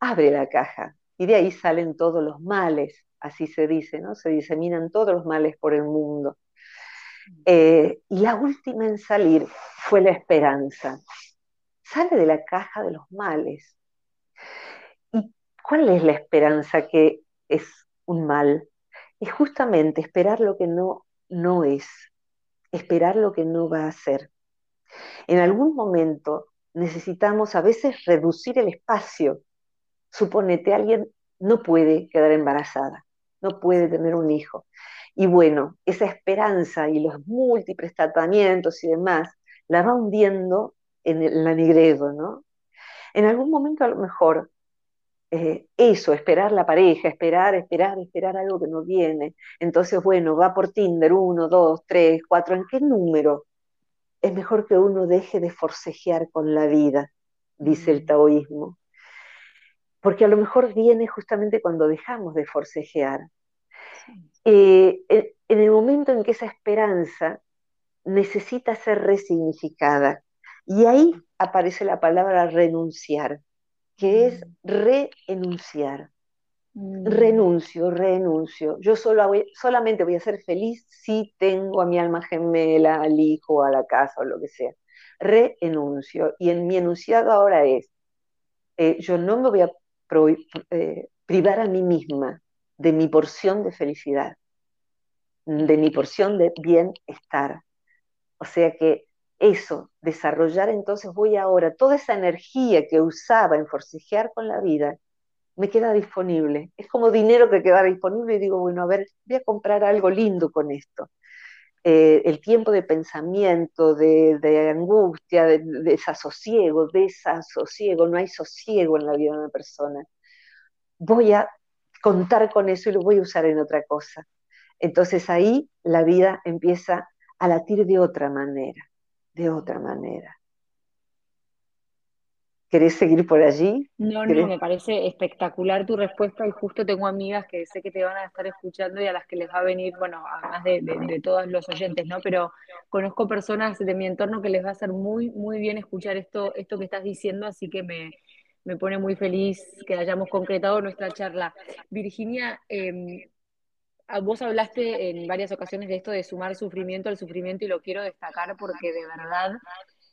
abre la caja. Y de ahí salen todos los males, así se dice, ¿no? Se diseminan todos los males por el mundo. Eh, y la última en salir fue la esperanza. Sale de la caja de los males. ¿Y cuál es la esperanza que es un mal? Es justamente esperar lo que no, no es, esperar lo que no va a ser. En algún momento necesitamos a veces reducir el espacio. Suponete, alguien no puede quedar embarazada, no puede tener un hijo. Y bueno, esa esperanza y los múltiples tratamientos y demás la va hundiendo en el, la ¿no? En algún momento a lo mejor eh, eso, esperar la pareja, esperar, esperar, esperar algo que no viene. Entonces, bueno, va por Tinder, uno, dos, tres, cuatro, ¿en qué número? Es mejor que uno deje de forcejear con la vida, dice el taoísmo. Porque a lo mejor viene justamente cuando dejamos de forcejear. Eh, en el momento en que esa esperanza necesita ser resignificada. Y ahí aparece la palabra renunciar, que es mm. renunciar. Mm. Renuncio, renuncio. Yo solo solamente voy a ser feliz si tengo a mi alma gemela, al hijo, a la casa o lo que sea. Renuncio. Y en mi enunciado ahora es, eh, yo no me voy a eh, privar a mí misma de mi porción de felicidad, de mi porción de bienestar. O sea que eso, desarrollar entonces voy ahora, toda esa energía que usaba en forcejear con la vida, me queda disponible. Es como dinero que queda disponible y digo, bueno, a ver, voy a comprar algo lindo con esto. Eh, el tiempo de pensamiento, de, angustia, de, de, desasosiego, desasosiego, no hay sosiego en la vida de una persona. Voy a contar con eso y lo voy a usar en otra cosa. Entonces ahí la vida empieza a latir de otra manera, de otra manera. ¿Querés seguir por allí? No, no, me parece espectacular tu respuesta y justo tengo amigas que sé que te van a estar escuchando y a las que les va a venir, bueno, además de, todos los oyentes, ¿no? Pero conozco personas de mi entorno que les va a hacer muy, muy bien escuchar esto, esto que estás diciendo, así que me, me pone muy feliz que hayamos concretado nuestra charla. Virginia, em, vos hablaste en varias ocasiones de esto de sumar sufrimiento al sufrimiento y lo quiero destacar porque de verdad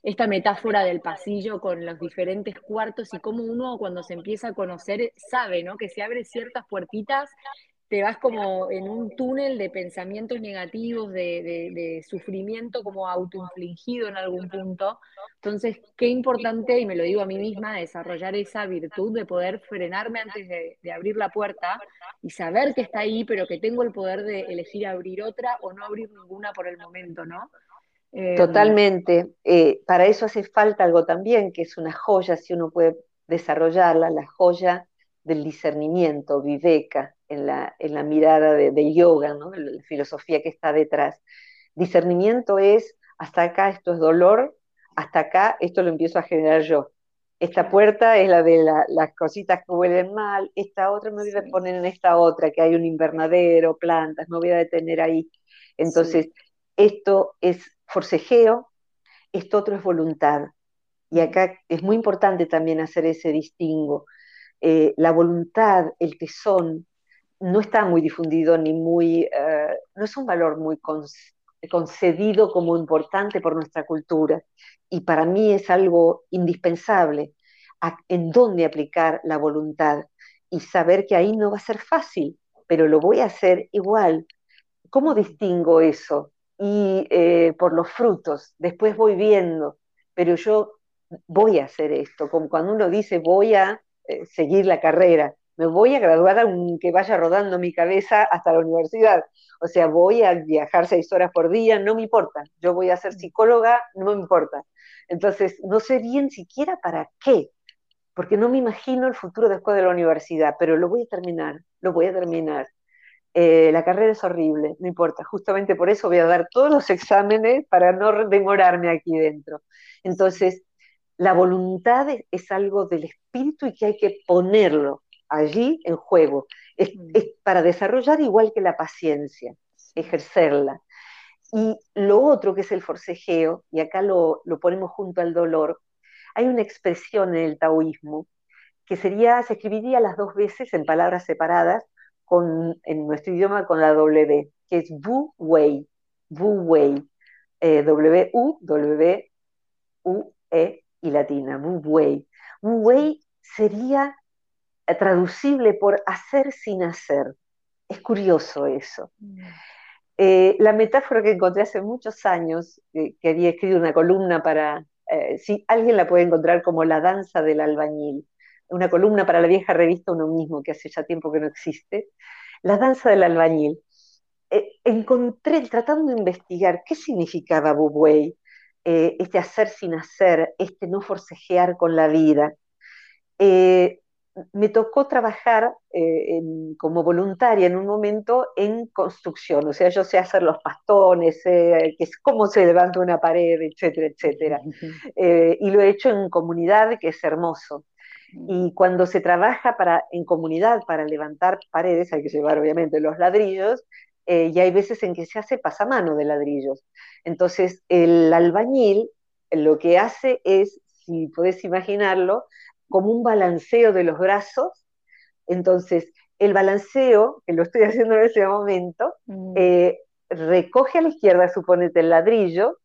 esta metáfora del pasillo con los diferentes cuartos y cómo uno cuando se empieza a conocer sabe, ¿no? Que se abren ciertas puertitas te vas como en un túnel de pensamientos negativos, de, sufrimiento como autoinfligido en algún punto. Entonces, qué importante, y me lo digo a mí misma, desarrollar esa virtud de poder frenarme antes de, abrir la puerta y saber que está ahí, pero que tengo el poder de elegir abrir otra o no abrir ninguna por el momento, ¿no? Em, Totalmente. Eh, para eso hace falta algo también, que es una joya, si uno puede desarrollarla, la joya del discernimiento, viveka, en la, en la mirada de, yoga, ¿no? la filosofía que está detrás. Discernimiento es, hasta acá esto es dolor, hasta acá esto lo empiezo a generar yo. Esta puerta es la de las cositas que huelen mal, esta otra me voy a poner en esta otra, que hay un invernadero, plantas, me voy a detener ahí. Entonces, esto es forcejeo, esto otro es voluntad. Y acá es muy importante también hacer ese distingo. Eh, la voluntad, el tesón, no está muy difundido ni muy, eh, no es un valor muy concedido como importante por nuestra cultura y para mí es algo indispensable. en dónde aplicar la voluntad y saber que ahí no va a ser fácil, pero lo voy a hacer igual. ¿Cómo distingo eso? Y eh, por los frutos, después voy viendo, pero yo voy a hacer esto, como cuando uno dice voy a eh, seguir la carrera, me voy a graduar aunque vaya rodando mi cabeza hasta la universidad. O sea, voy a viajar seis horas por día, no me importa. Yo voy a ser psicóloga, no me importa. Entonces, no sé bien siquiera para qué, porque no me imagino el futuro después de la universidad, pero lo voy a terminar, lo voy a terminar. Eh, la carrera es horrible, no importa. Justamente por eso voy a dar todos los exámenes para no demorarme aquí dentro. Entonces, la voluntad es algo del espíritu y que hay que ponerlo allí en juego. Es, mm. para desarrollar igual que la paciencia, ejercerla. Y lo otro que es el forcejeo, y acá lo, ponemos junto al dolor, hay una expresión en el taoísmo que sería, se escribiría las dos veces en palabras separadas, con, en nuestro idioma con la W, que es Wu Wei, Wu Wei, eh, W-U, W-U-E y latina, Wu Wei. Wu Wei sería traducible por hacer sin hacer. Es curioso eso. Eh, la metáfora que encontré hace muchos años, que había escrito una columna para, eh, si alguien la puede encontrar como la danza del albañil, una columna para la vieja revista Uno mismo, que hace ya tiempo que no existe, la danza del albañil. Eh, encontré, tratando de investigar qué significaba Bubuey, este hacer sin hacer, este no forcejear con la vida me tocó trabajar eh, como voluntaria en un momento en construcción, o sea, yo sé hacer los pastones, sé cómo se levanta una pared, etcétera, etcétera. Eh, y lo he hecho en comunidad, que es hermoso. Y cuando se trabaja para, en comunidad para levantar paredes, hay que llevar obviamente los ladrillos, eh, y hay veces en que se hace pasamano de ladrillos. Entonces, el albañil lo que hace es, si podés imaginarlo, como un balanceo de los brazos. Entonces, el balanceo, que lo estoy haciendo en ese momento, mm. eh, recoge a la izquierda, suponete, el ladrillo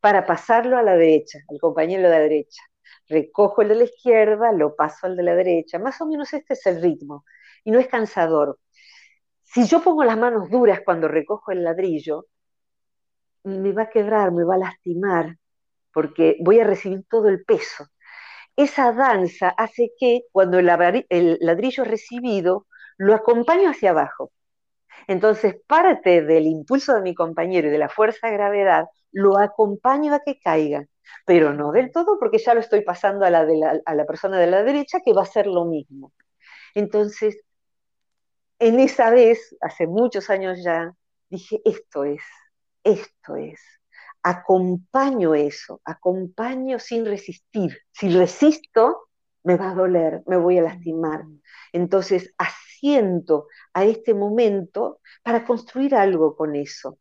para pasarlo a la derecha, al compañero de la derecha. Recojo el de la izquierda, lo paso al de la derecha. Más o menos este es el ritmo. Y no es cansador. Si yo pongo las manos duras cuando recojo el ladrillo, me va a quebrar, me va a lastimar, porque voy a recibir todo el peso esa danza hace que cuando el, ladrillo es recibido, lo acompaño hacia abajo. Entonces, parte del impulso de mi compañero y de la fuerza de gravedad, lo acompaño a que caiga, pero no del todo porque ya lo estoy pasando a la, a la persona de la derecha que va a hacer lo mismo. Entonces, en esa vez, hace muchos años ya, dije, esto es, esto es acompaño eso, acompaño sin resistir. Si resisto, me va a doler, me voy a lastimar. Entonces, asiento a este momento para construir algo con eso.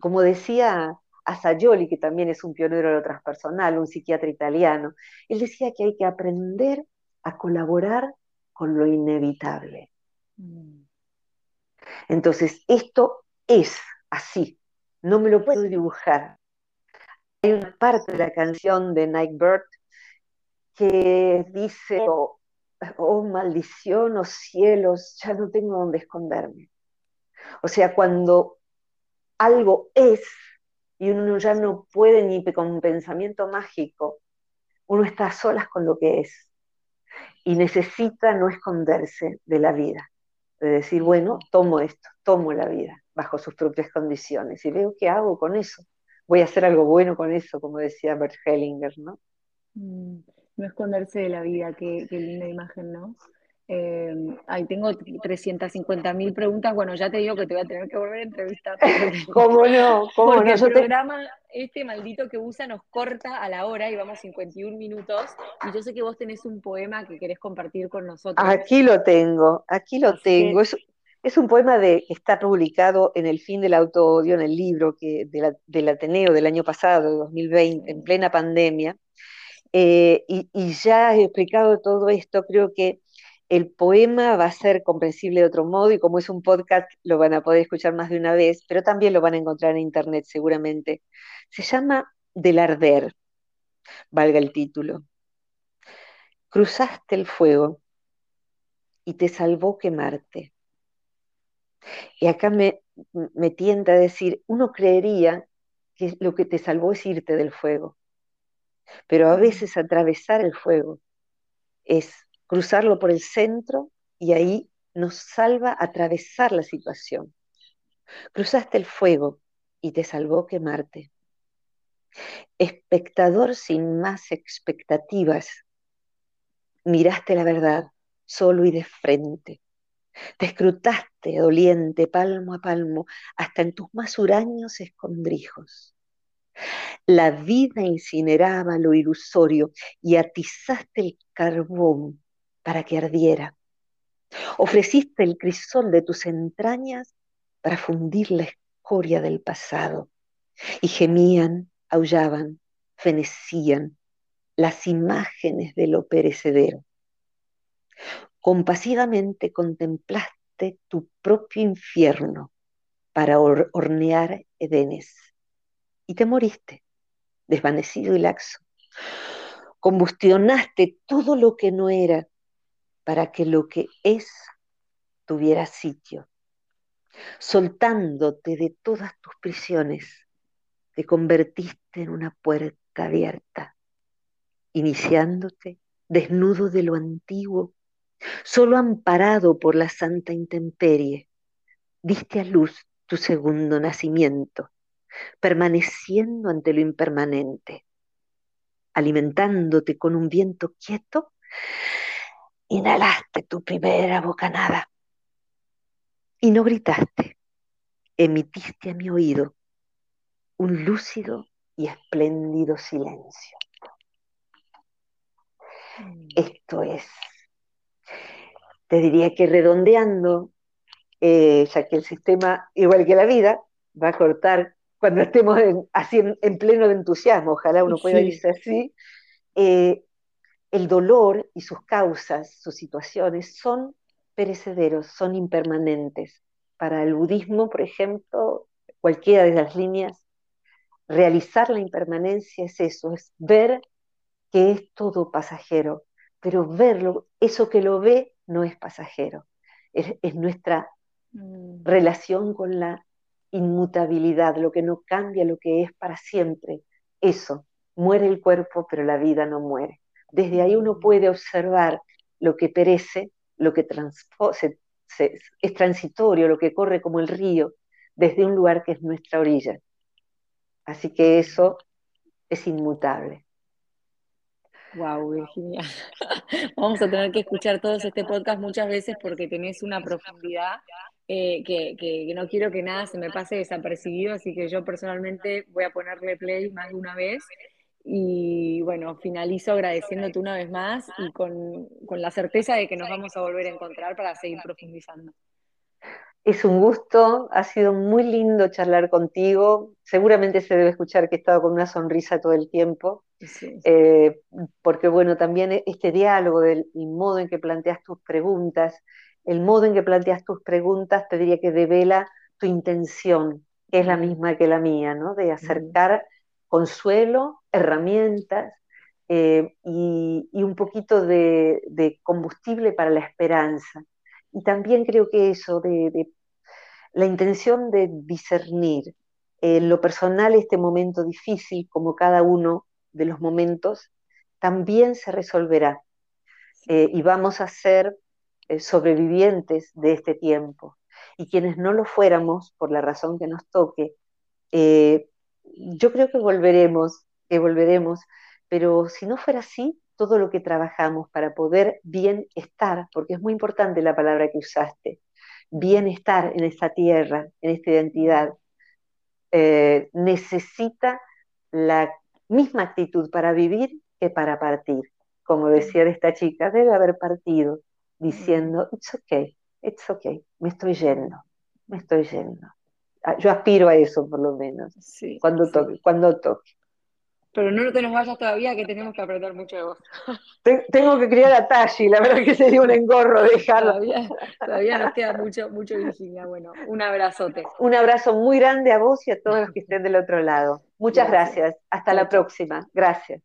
Como decía Asayoli, que también es un pionero de lo transpersonal, un psiquiatra italiano, él decía que hay que aprender a colaborar con lo inevitable. Mm. Entonces, esto es así, no me lo puedo dibujar, hay una parte de la canción de Nightbird que dice, oh, oh, maldición, oh cielos, ya no tengo dónde esconderme. O sea, cuando algo es y uno ya no puede ni con un pensamiento mágico, uno está a solas con lo que es y necesita no esconderse de la vida, de decir, bueno, tomo esto, tomo la vida bajo sus propias condiciones y veo qué hago con eso voy a hacer algo bueno con eso, como decía Bert Hellinger, ¿no? Mm, no esconderse de la vida, qué, linda imagen, ¿no? Eh, ahí tengo 350 mil preguntas. Bueno, ya te digo que te voy a tener que volver a entrevistar. ¿Cómo no? ¿Cómo porque el programa, este maldito que usa, nos corta a la hora y vamos 51 minutos. Y yo sé que vos tenés un poema que querés compartir con nosotros. Aquí lo tengo, aquí lo tengo. Es un poema de, que está publicado en El fin del auto-odio, en el libro que, del Ateneo del año pasado, de 2020, en plena pandemia. Eh, y, ya he explicado todo esto, creo que el poema va a ser comprensible de otro modo y como es un podcast lo van a poder escuchar más de una vez, pero también lo van a encontrar en internet seguramente. Se llama Del arder, valga el título. cruzaste el fuego y te salvó quemarte. Y acá me, me tienta a decir, uno creería que lo que te salvó es irte del fuego, pero a veces atravesar el fuego es cruzarlo por el centro y ahí nos salva atravesar la situación. Cruzaste el fuego y te salvó quemarte. Espectador sin más expectativas, miraste la verdad solo y de frente. Te escrutaste doliente palmo a palmo hasta en tus más huraños escondrijos. La vida incineraba lo ilusorio y atizaste el carbón para que ardiera. Ofreciste el crisol de tus entrañas para fundir la escoria del pasado. Y gemían, aullaban, fenecían las imágenes de lo perecedero. Compasivamente contemplaste tu propio infierno para hornear Edenes y te moriste, desvanecido y laxo. Combustionaste todo lo que no era para que lo que es tuviera sitio. Soltándote de todas tus prisiones, te convertiste en una puerta abierta, iniciándote desnudo de lo antiguo, solo amparado por la santa intemperie, diste a luz tu segundo nacimiento, permaneciendo ante lo impermanente, alimentándote con un viento quieto, inhalaste tu primera bocanada. Y no gritaste, emitiste a mi oído un lúcido y espléndido silencio. Mm. Esto es, te diría que redondeando, eh, ya que el sistema, igual que la vida, va a cortar cuando estemos en, así en, pleno de entusiasmo, ojalá uno pueda irse así, eh, el dolor y sus causas, sus situaciones, son perecederos, son impermanentes. Para el budismo, por ejemplo, cualquiera de las líneas, realizar la impermanencia es eso, es ver que es todo pasajero, pero verlo, eso que lo ve, no es pasajero, es, nuestra mm. relación con la inmutabilidad, lo que no cambia, lo que es para siempre. Eso, muere el cuerpo, pero la vida no muere. Desde ahí uno puede observar lo que perece, lo que es transitorio, lo que corre como el río, desde un lugar que es nuestra orilla. Así que eso es inmutable. Wow, Virginia. Vamos a tener que escuchar todos este podcast muchas veces porque tenés una profundidad eh, que, no quiero que nada se me pase desapercibido, así que yo personalmente voy a ponerle play más de una vez. Y bueno, finalizo agradeciéndote una vez más y con, con la certeza de que nos vamos a volver a encontrar para seguir profundizando. Es un gusto, ha sido muy lindo charlar contigo. Seguramente se debe escuchar que he estado con una sonrisa todo el tiempo, eh, porque bueno, también este diálogo del modo en que planteas tus preguntas, el modo en que planteas tus preguntas te diría que devela tu intención, que es la misma que la mía, ¿no? De acercar consuelo, herramientas eh, y, un poquito de, combustible para la esperanza. Y también creo que eso de, la intención de discernir en lo personal este momento difícil, como cada uno de los momentos, también se resolverá. Eh, y vamos a ser eh, sobrevivientes de este tiempo. Y quienes no lo fuéramos, por la razón que nos toque, eh, yo creo que volveremos, que volveremos, pero si no fuera así, todo lo que trabajamos para poder bien estar, porque es muy importante la palabra que usaste, bienestar en esta tierra, en esta identidad, eh, necesita la misma actitud para vivir que para partir. Como decía de esta chica, debe haber partido diciendo, it's okay, it's okay, me estoy yendo, me estoy yendo. Yo aspiro a eso por lo menos, cuando toque, cuando toque. Pero no te nos vayas todavía, que tenemos que aprender mucho de vos. Tengo que criar a Tashi, la verdad que sería un engorro dejarlo. Todavía, todavía nos queda mucho, mucho Virginia. Bueno, un abrazote. Un abrazo muy grande a vos y a todos los que estén del otro lado. Muchas gracias. Hasta la próxima. Gracias.